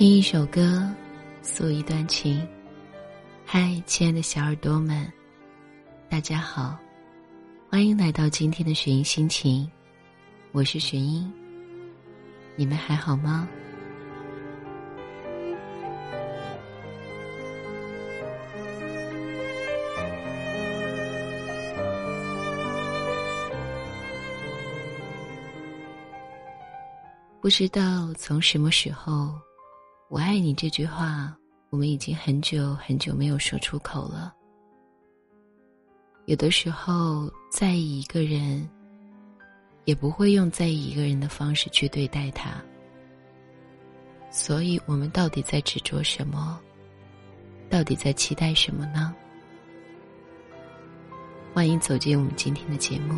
听一首歌，诉一段情。嗨，亲爱的小耳朵们，大家好，欢迎来到今天的雪音心情，我是雪音。你们还好吗？不知道从什么时候，“我爱你”这句话，我们已经很久很久没有说出口了。有的时候，在意一个人，也不会用在意一个人的方式去对待他。所以，我们到底在执着什么？到底在期待什么呢？欢迎走进我们今天的节目。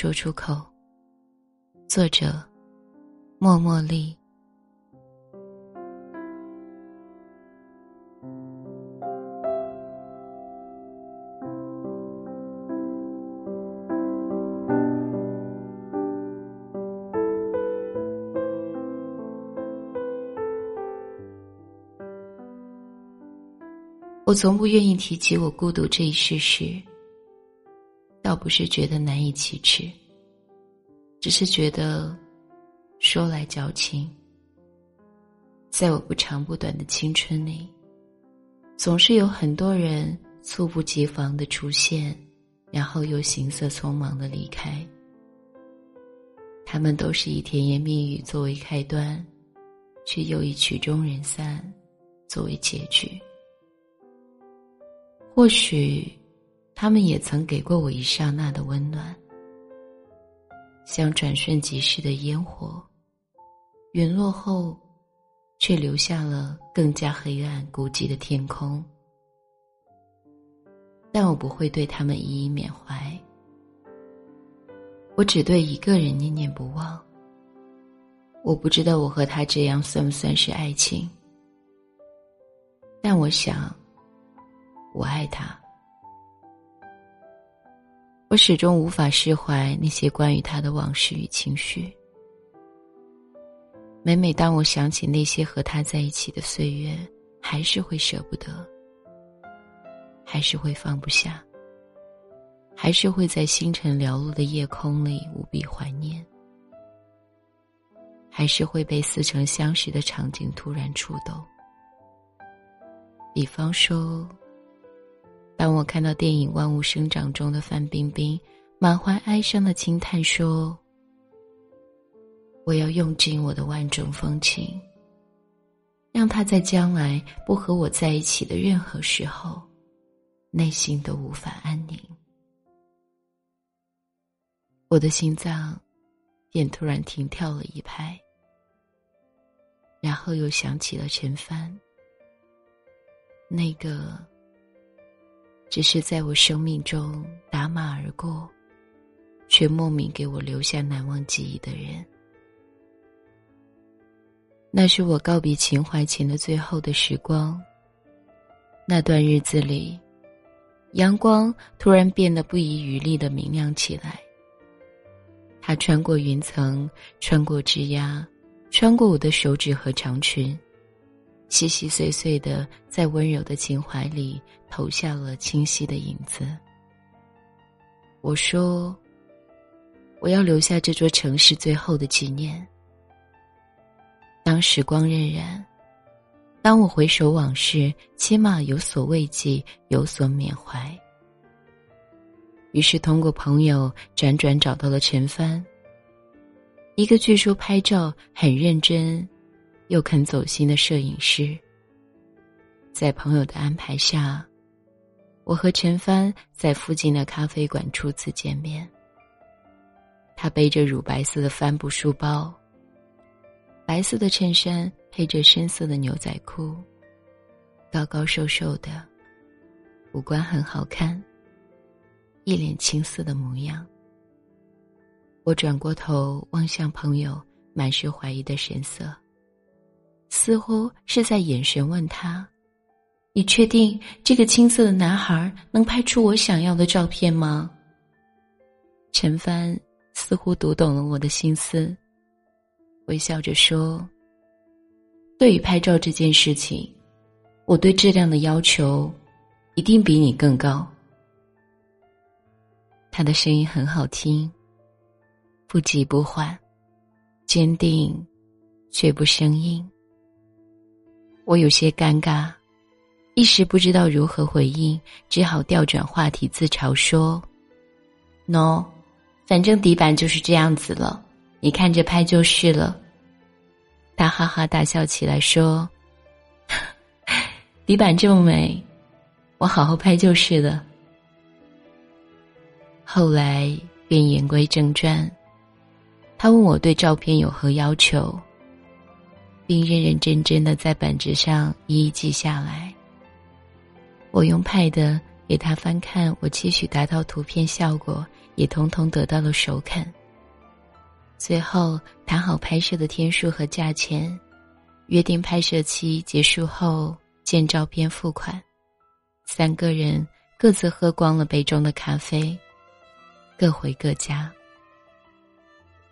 说出口。作者：默默莉。我从不愿意提起我孤独这一事实。不是觉得难以启齿，只是觉得说来矫情。在我不长不短的青春里，总是有很多人猝不及防的出现，然后又行色匆忙的离开。他们都是以甜言蜜语作为开端，却又以曲终人散作为结局。或许。他们也曾给过我一刹那的温暖，像转瞬即逝的烟火，陨落后，却留下了更加黑暗孤寂的天空。但我不会对他们一一缅怀，我只对一个人念念不忘。我不知道我和他这样算不算是爱情，但我想，我爱他。我始终无法释怀那些关于他的往事与情绪。每每当我想起那些和他在一起的岁月，还是会舍不得，还是会放不下，还是会在星辰寥落的夜空里无比怀念，还是会被似曾相识的场景突然触动。比方说。当我看到电影《万物生长》中的范冰冰满怀哀伤的轻叹说：“我要用尽我的万种风情，让他在将来不和我在一起的任何时候，内心都无法安宁。”我的心脏便突然停跳了一拍，然后又想起了陈帆，那个。只是在我生命中打马而过，却莫名给我留下难忘记忆的人。那是我告别秦淮前的最后的时光。那段日子里，阳光突然变得不遗余力的明亮起来。它穿过云层，穿过枝桠，穿过我的手指和长裙。细细碎碎的，在温柔的情怀里投下了清晰的影子。我说：“我要留下这座城市最后的纪念。当时光荏苒，当我回首往事，起码有所慰藉，有所缅怀。”于是，通过朋友辗转找到了陈帆，一个据说拍照很认真。又肯走心的摄影师，在朋友的安排下，我和陈帆在附近的咖啡馆初次见面。他背着乳白色的帆布书包，白色的衬衫配着深色的牛仔裤，高高瘦瘦的，五官很好看，一脸青涩的模样。我转过头望向朋友，满是怀疑的神色，似乎是在眼神问他：“你确定这个青涩的男孩能拍出我想要的照片吗？”陈帆似乎读懂了我的心思，微笑着说：“对于拍照这件事情，我对质量的要求一定比你更高。”他的声音很好听。不急不缓，坚定，却不生硬。我有些尴尬，一时不知道如何回应，只好调转话题，自嘲说：“no，反正底板就是这样子了，你看着拍就是了。”他哈哈大笑起来说：“底板这么美，我好好拍就是了。”后来便言归正传。他问我对照片有何要求，并认认真真的在本子上一一记下来。我用 Pad 给他翻看我期许达到图片效果，也通通得到了首肯。最后谈好拍摄的天数和价钱，约定拍摄期结束后见照片付款。三个人各自喝光了杯中的咖啡，各回各家。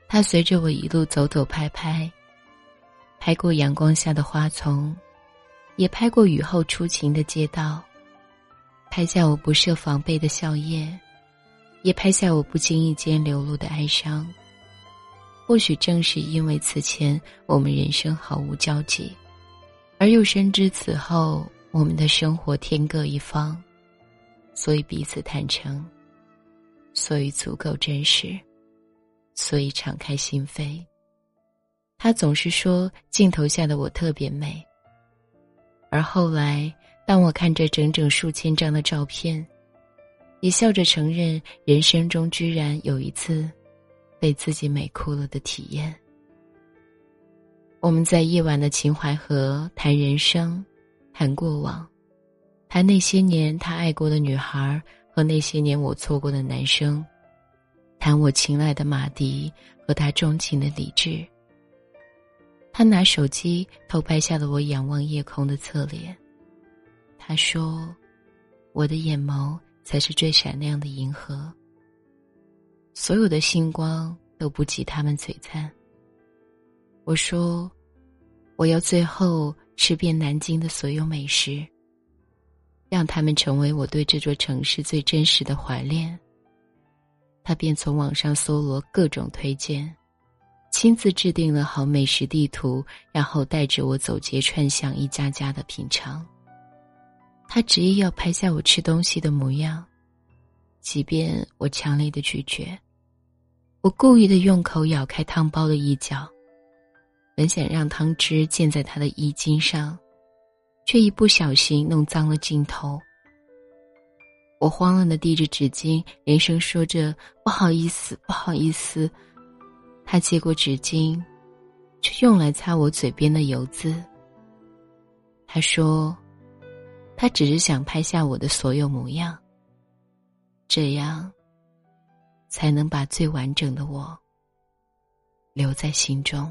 他随着我一路走走拍拍，拍过阳光下的花丛，也拍过雨后初晴的街道，拍下我不设防备的笑靥，也拍下我不经意间流露的哀伤。或许正是因为此前我们人生毫无交集，而又深知此后我们的生活天各一方，所以彼此坦诚，所以足够真实。所以敞开心扉。他总是说镜头下的我特别美。而后来，当我看着整整数千张的照片，也笑着承认人生中居然有一次被自己美哭了的体验。我们在夜晚的秦淮河谈人生，谈过往，谈那些年他爱过的女孩和那些年我错过的男生。谈我青睐的马迪和他钟情的李智。他拿手机偷拍下了我仰望夜空的侧脸。他说：“我的眼眸才是最闪亮的银河。所有的星光都不及他们璀璨。”我说：“我要最后吃遍南京的所有美食，让他们成为我对这座城市最真实的怀恋。”他便从网上搜罗各种推荐，亲自制定了好美食地图，然后带着我走街串巷，一家家的品尝。他执意要拍下我吃东西的模样，即便我强烈的拒绝。我故意的用口咬开汤包的一角，本想让汤汁溅在他的衣襟上，却一不小心弄脏了镜头。我慌乱的递着纸巾，连声说着“不好意思，不好意思”。他接过纸巾，却用来擦我嘴边的油渍。他说：“他只是想拍下我的所有模样，这样才能把最完整的我留在心中。”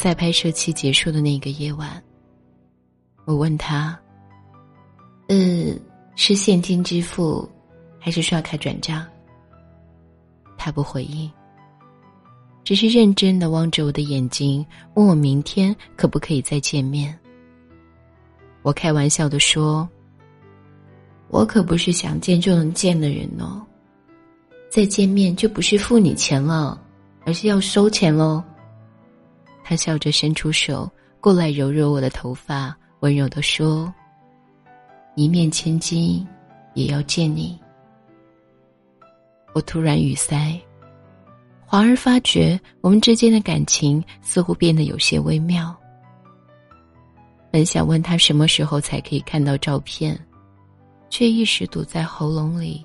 在拍摄期结束的那个夜晚。我问他：“嗯，是现金支付，还是刷卡转账？”他不回应，只是认真的望着我的眼睛，问我明天可不可以再见面。我开玩笑的说：“我可不是想见就能见的人哦，再见面就不是付你钱了，而是要收钱喽。”他笑着伸出手过来揉揉我的头发。温柔的说：“一面千金，也要见你。”我突然语塞，华儿发觉我们之间的感情似乎变得有些微妙。本想问他什么时候才可以看到照片，却一时堵在喉咙里，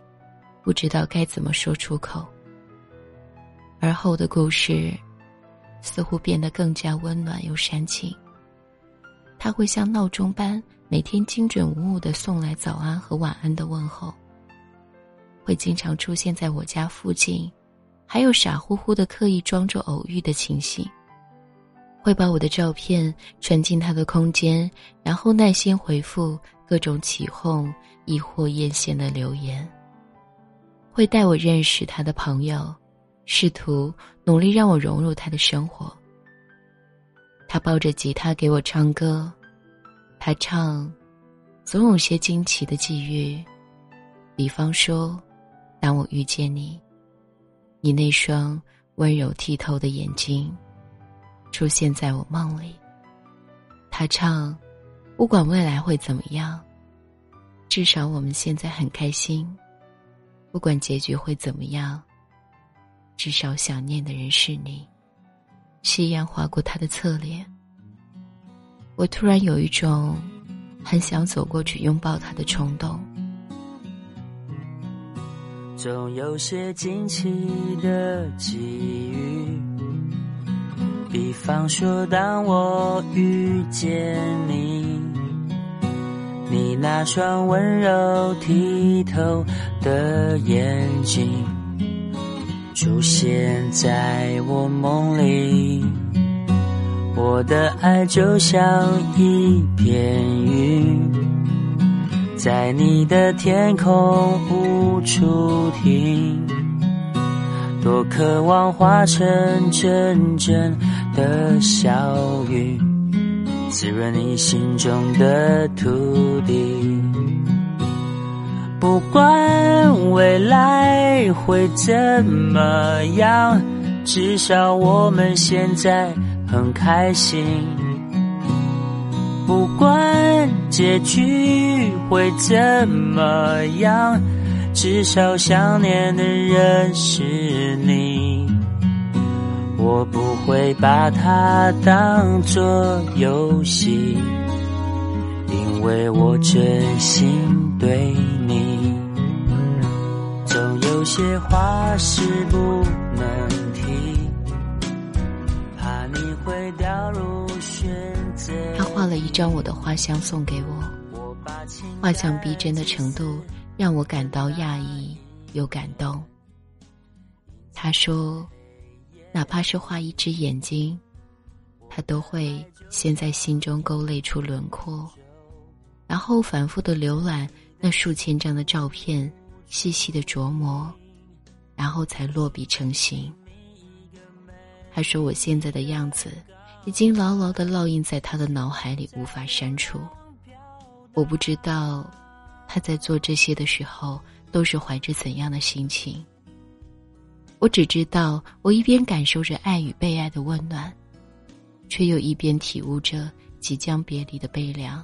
不知道该怎么说出口。而后的故事，似乎变得更加温暖又煽情。他会像闹钟般每天精准无误的送来早安和晚安的问候，会经常出现在我家附近，还有傻乎乎的刻意装作偶遇的情形，会把我的照片传进他的空间，然后耐心回复各种起哄亦或艳羡的留言，会带我认识他的朋友，试图努力让我融入他的生活。他抱着吉他给我唱歌，他唱，总有些惊奇的际遇，比方说，当我遇见你，你那双温柔剔透的眼睛，出现在我梦里。他唱，不管未来会怎么样，至少我们现在很开心，不管结局会怎么样，至少想念的人是你。夕阳划过他的侧脸，我突然有一种很想走过去拥抱他的冲动。总有些惊奇的际遇，比方说，当我遇见你，你那双温柔剔透的眼睛。出现在我梦里，我的爱就像一片云，在你的天空无处停。多渴望化成阵阵的小雨，滋润你心中的土地。不管未来会怎么样，至少我们现在很开心。不管结局会怎么样，至少想念的人是你。我不会把它当作游戏。为我真心对你，总有些话是不能提，怕你会掉入选择。他画了一张我的画像送给我，画像逼真的程度让我。感到讶异又感动。他说，哪怕是画一只眼睛，他都会先在心中勾勒出轮廓。然后反复的浏览那数千张的照片，细细的琢磨，然后才落笔成形。他说：“我现在的样子，已经牢牢的烙印在他的脑海里，无法删除。我不知道他在做这些的时候都是怀着怎样的心情。我只知道，我一边感受着爱与被爱的温暖，却又一边体悟着即将别离的悲凉。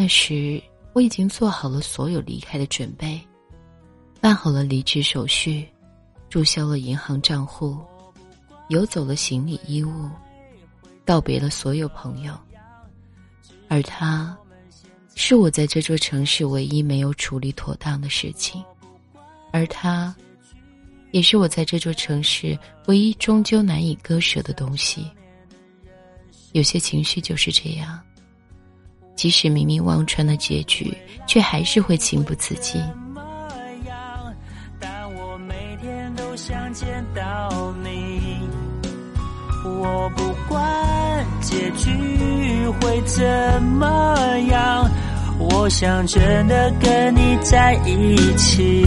那时，我已经做好了所有离开的准备，办好了离职手续，注销了银行账户，游走了行李衣物，告别了所有朋友。而他，是我在这座城市唯一没有处理妥当的事情，而他，也是我在这座城市唯一终究难以割舍的东西。有些情绪就是这样，即使明明望穿了结局，却还是会情不自禁。但我每天都想见到你，我不管结局。会怎么样？我想真的跟你在一起。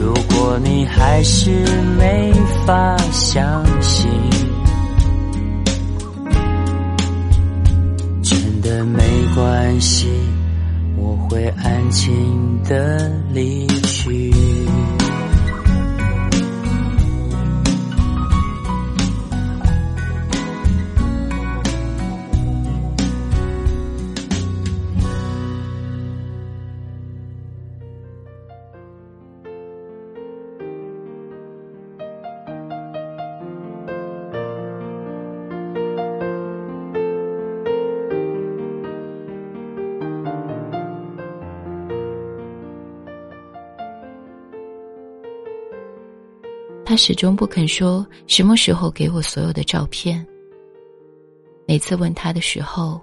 如果你还是没法相信，的没关系，我会安静的离去。始终不肯说什么时候给我所有的照片。每次问他的时候，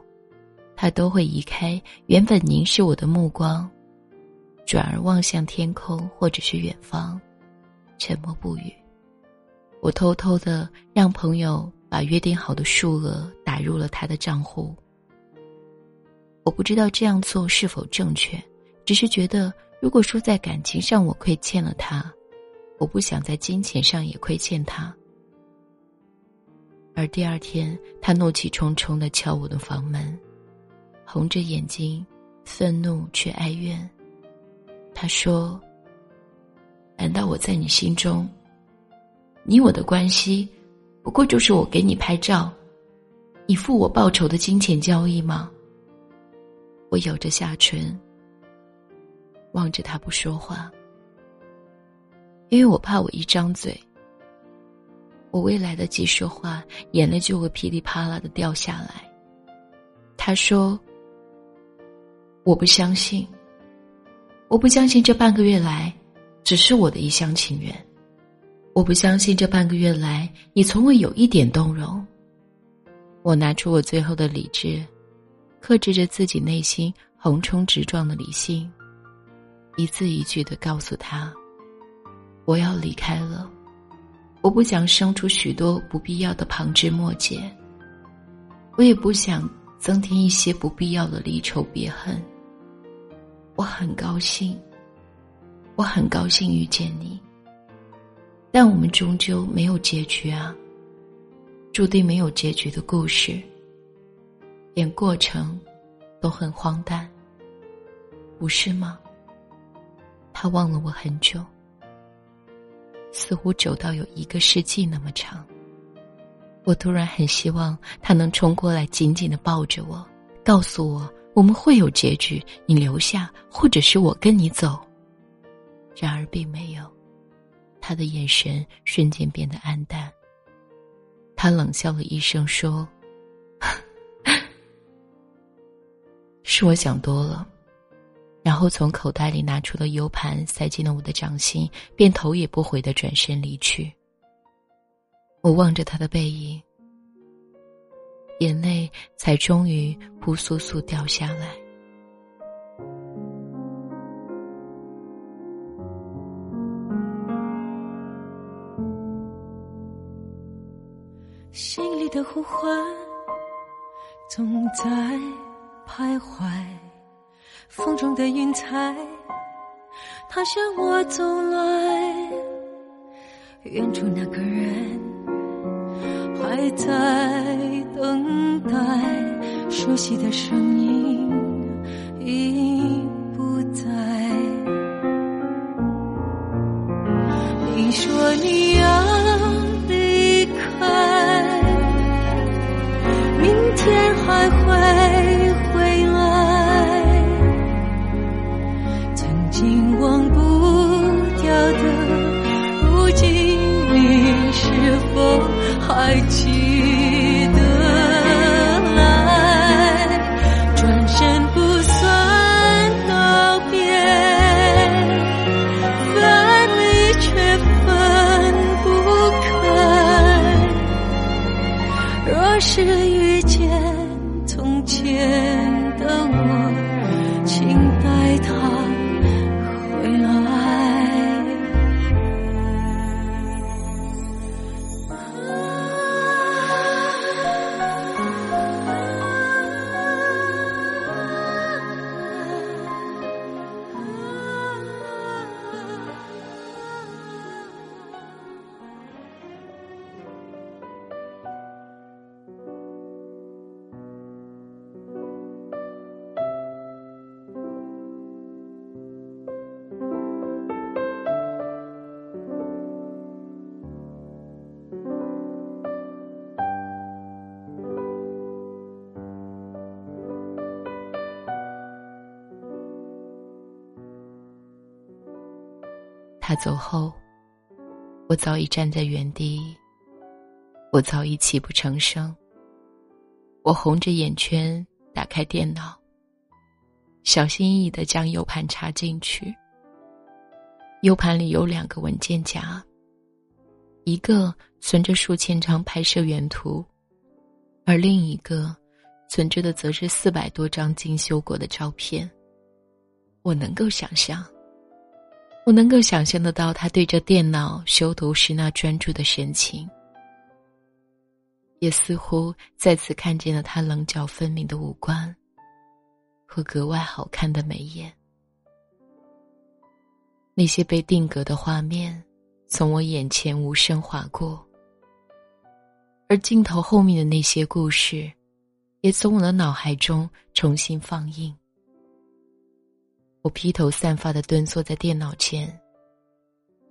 他都会移开原本凝视我的目光，转而望向天空或者是远方，沉默不语。我偷偷的让朋友把约定好的数额打入了他的账户。我不知道这样做是否正确，只是觉得如果说在感情上我亏欠了他。我不想在金钱上也亏欠他。而第二天，他怒气冲冲的敲我的房门，红着眼睛，愤怒却哀怨。他说：“难道我在你心中，你我的关系，不过就是我给你拍照，你付我报酬的金钱交易吗？”我咬着下唇，望着他不说话。因为我怕我一张嘴，我未来得及说话，眼泪就会噼里啪啦的掉下来。他说：“我不相信，我不相信这半个月来只是我的一厢情愿，我不相信这半个月来你从未有一点动容。”我拿出我最后的理智，克制着自己内心横冲直撞的理性，一字一句的告诉他。我要离开了，我不想生出许多不必要的旁枝末节，我也不想增添一些不必要的离愁别恨。我很高兴，我很高兴遇见你，但我们终究没有结局啊，注定没有结局的故事，连过程都很荒诞，不是吗？他忘了我很久。似乎走到有一个世纪那么长。我突然很希望他能冲过来，紧紧的抱着我，告诉我我们会有结局，你留下，或者是我跟你走。然而并没有，他的眼神瞬间变得暗淡。他冷笑了一声说：“ 是我想多了。”然后从口袋里拿出了 U 盘，塞进了我的掌心，便头也不回的转身离去。我望着他的背影，眼泪才终于扑簌簌掉下来。心里的呼唤，总在徘徊。风中的云彩，它向我走来。远处那个人还在等待。熟悉的声音已不在。你说你还记他走后，我早已站在原地，我早已泣不成声。我红着眼圈打开电脑，小心翼翼的将 U 盘插进去。U 盘里有两个文件夹，一个存着数千张拍摄原图，而另一个存着的则是四百多张精修过的照片。我能够想象。我能够想象得到他对着电脑修图时那专注的神情，也似乎再次看见了他棱角分明的五官和格外好看的眉眼。那些被定格的画面从我眼前无声划过，而镜头后面的那些故事，也从我的脑海中重新放映。我披头散发的蹲坐在电脑前，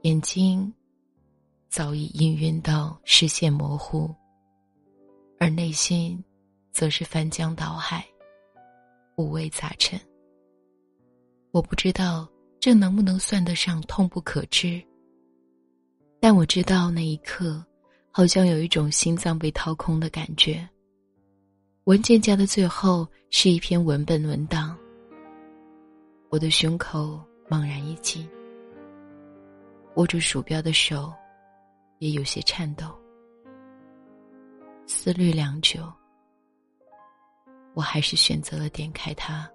眼睛早已氤氲到视线模糊，而内心则是翻江倒海，五味杂陈。我不知道这能不能算得上痛不可支，但我知道那一刻，好像有一种心脏被掏空的感觉。文件夹的最后是一篇文本文档。我的胸口猛然一紧，握住鼠标的手也有些颤抖。思虑良久，我还是选择了点开它。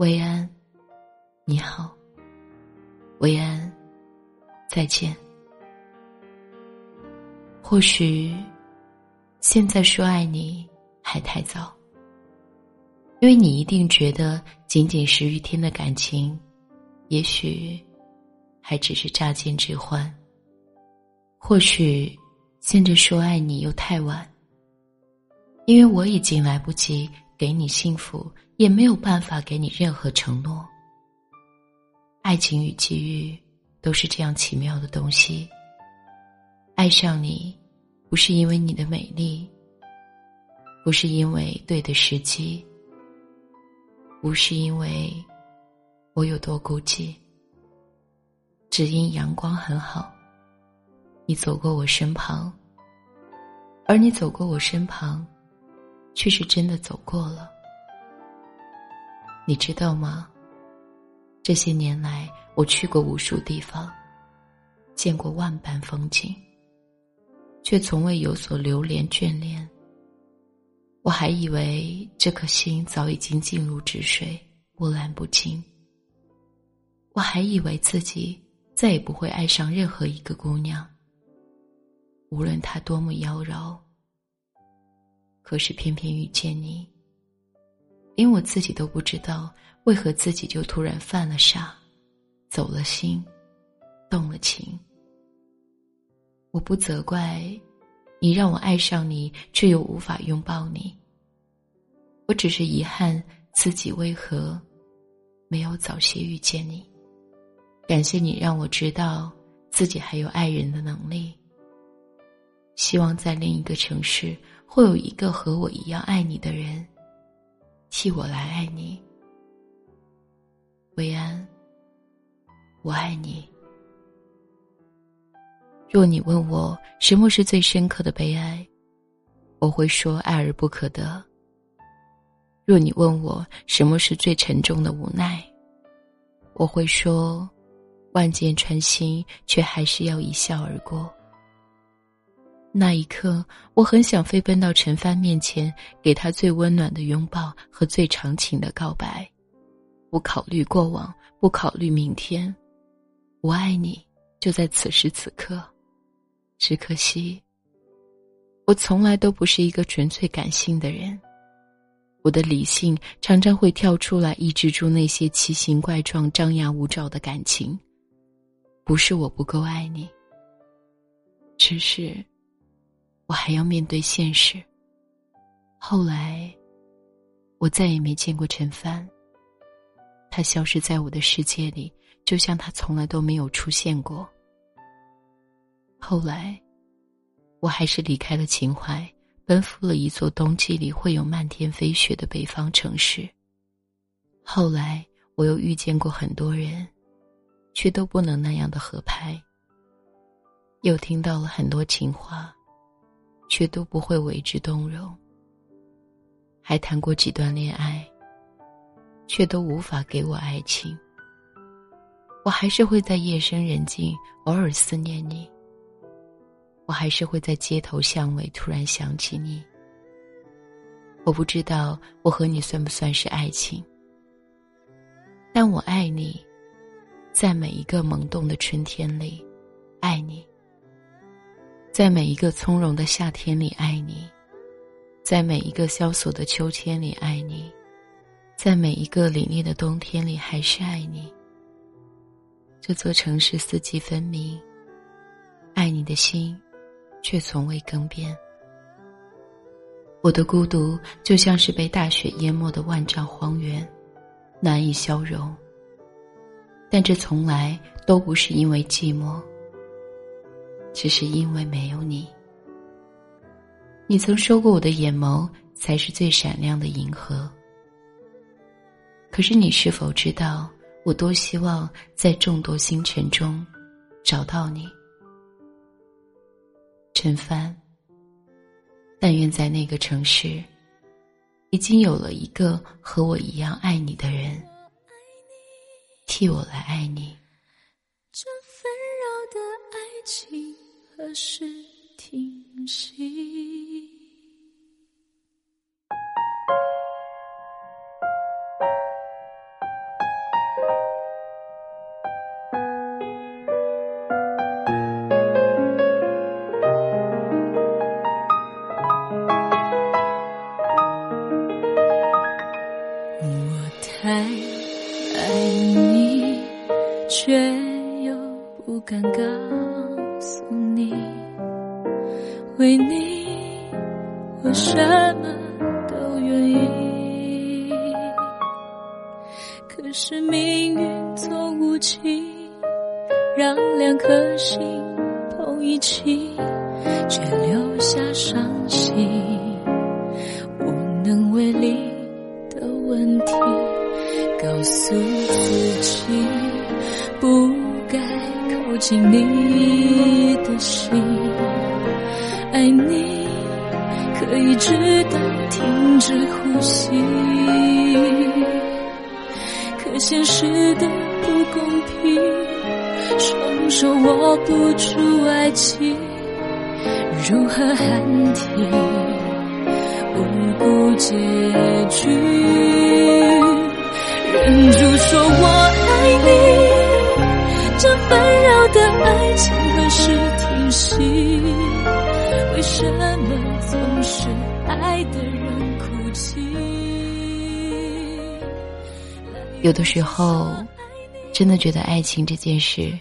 薇安，你好。薇安，再见。或许，现在说爱你还太早。因为你一定觉得仅仅十余天的感情，也许还只是乍见之欢。或许现在说爱你又太晚，因为我已经来不及给你幸福，也没有办法给你任何承诺。爱情与机遇都是这样奇妙的东西。爱上你，不是因为你的美丽，不是因为对的时机。不是因为我有多孤寂，只因阳光很好。你走过我身旁，而你走过我身旁，却是真的走过了。你知道吗？这些年来，我去过无数地方，见过万般风景，却从未有所留恋眷恋。我还以为这颗心早已经静如止水，波澜不惊。我还以为自己再也不会爱上任何一个姑娘，无论她多么妖娆。可是偏偏遇见你，连我自己都不知道为何自己就突然犯了傻，走了心，动了情。我不责怪。你让我爱上你，却又无法拥抱你。我只是遗憾自己为何没有早些遇见你。感谢你让我知道自己还有爱人的能力。希望在另一个城市会有一个和我一样爱你的人，替我来爱你。薇安，我爱你。若你问我什么是最深刻的悲哀，我会说爱而不可得。若你问我什么是最沉重的无奈，我会说，万箭穿心，却还是要一笑而过。那一刻，我很想飞奔到陈帆面前，给他最温暖的拥抱和最长情的告白，不考虑过往，不考虑明天，我爱你，就在此时此刻。只可惜，我从来都不是一个纯粹感性的人。我的理性常常会跳出来抑制住那些奇形怪状、张牙舞爪的感情。不是我不够爱你，只是我还要面对现实。后来，我再也没见过陈帆。他消失在我的世界里，就像他从来都没有出现过。后来，我还是离开了秦淮。奔赴了一座冬季里会有漫天飞雪的北方城市。后来，我又遇见过很多人，却都不能那样的合拍。又听到了很多情话，却都不会为之动容。还谈过几段恋爱，却都无法给我爱情。我还是会在夜深人静偶尔思念你。我还是会在街头巷尾突然想起你。我不知道我和你算不算是爱情，但我爱你，在每一个萌动的春天里，爱你；在每一个从容的夏天里，爱你；在每一个萧索的秋天里，爱你；在每一个凛冽的冬天里，还是爱你。这座城市四季分明，爱你的心。却从未更变。我的孤独就像是被大雪淹没的万丈荒原，难以消融。但这从来都不是因为寂寞，只是因为没有你。你曾说过，我的眼眸才是最闪亮的银河。可是你是否知道，我多希望在众多星辰中找到你？陈帆，但愿在那个城市，已经有了一个和我一样爱你的人，替我来爱你。这纷扰的爱情何时停息？我说握不住爱情，如何喊停？不顾结局，忍住说我爱你，这纷扰的。爱情何时停息？为什么总是爱的人哭泣？有的时候，真的觉得爱情这件事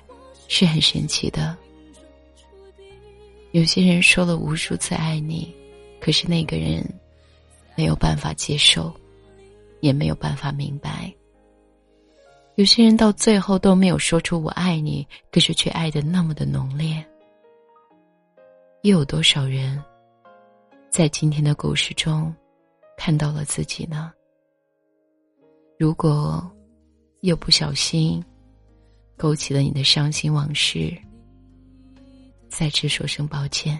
是很神奇的。有些人说了无数次爱你，可是那个人没有办法接受。也没有办法明白。有些人到最后都没有说出“我爱你”，可是却爱的那么的浓烈。又有多少人，在今天的故事中，看到了自己呢？如果又不小心勾起了你的伤心往事，再次说声抱歉。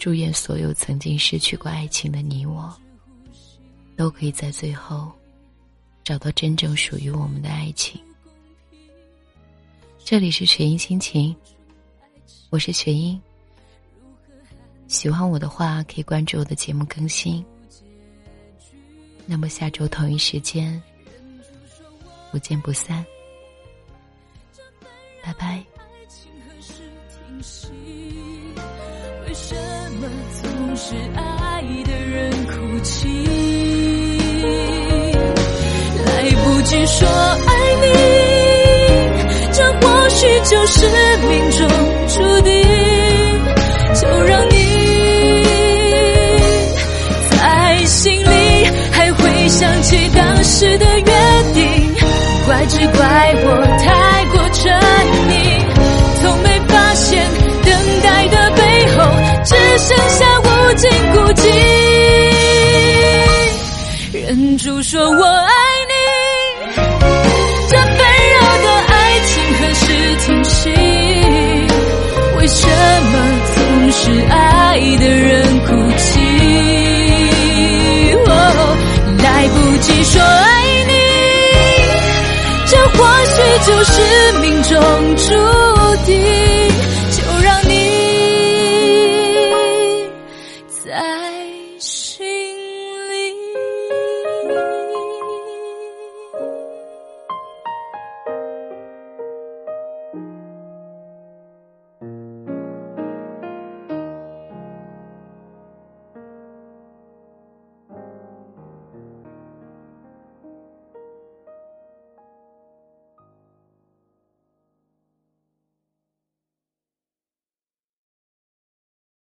祝愿所有曾经失去过爱情的你我，都可以在最后找到真正属于我们的爱情。这里是雪音心情，我是雪音。喜欢我的话，可以关注我的节目更新。那么下周同一时间，不见不散。拜拜。为什么总是爱的人哭泣？来不及说爱你，这或许就是命中注定。就让你在心里还会想起当时的约定，怪只怪我太说我爱你，这纷扰的爱情何时停息？为什么总是爱的人哭泣？哦，来不及说爱你，这或许就是命中注。